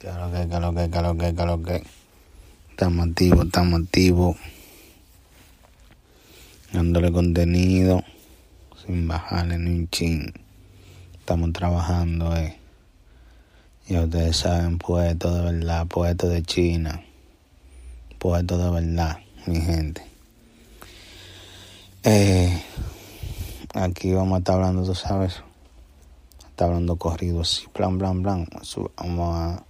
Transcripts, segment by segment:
Claro que, claro que, claro que, claro que. Estamos activos, estamos activos. Dándole contenido. Sin bajarle ni un chin. Estamos trabajando, eh. Ya ustedes saben, puesto de verdad, puesto de China. Puesto de verdad, mi gente. Eh, aquí vamos a estar hablando, tú sabes. Está hablando corrido así, plan, plan, plan. Vamos a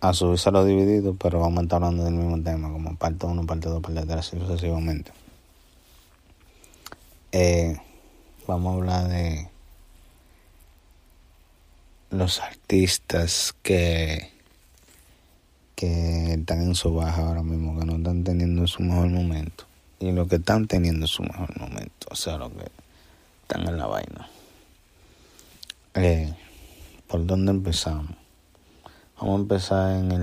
a subirse lo dividido, pero vamos a estar hablando del mismo tema, como parte 1, parte 2, parte 3, así sucesivamente. Eh, vamos a hablar de los artistas que, que están en su baja ahora mismo, que no están teniendo su mejor momento. Y los que están teniendo su mejor momento, o sea, los que están en la vaina. Eh, ¿Por dónde empezamos? Vamos a empezar en el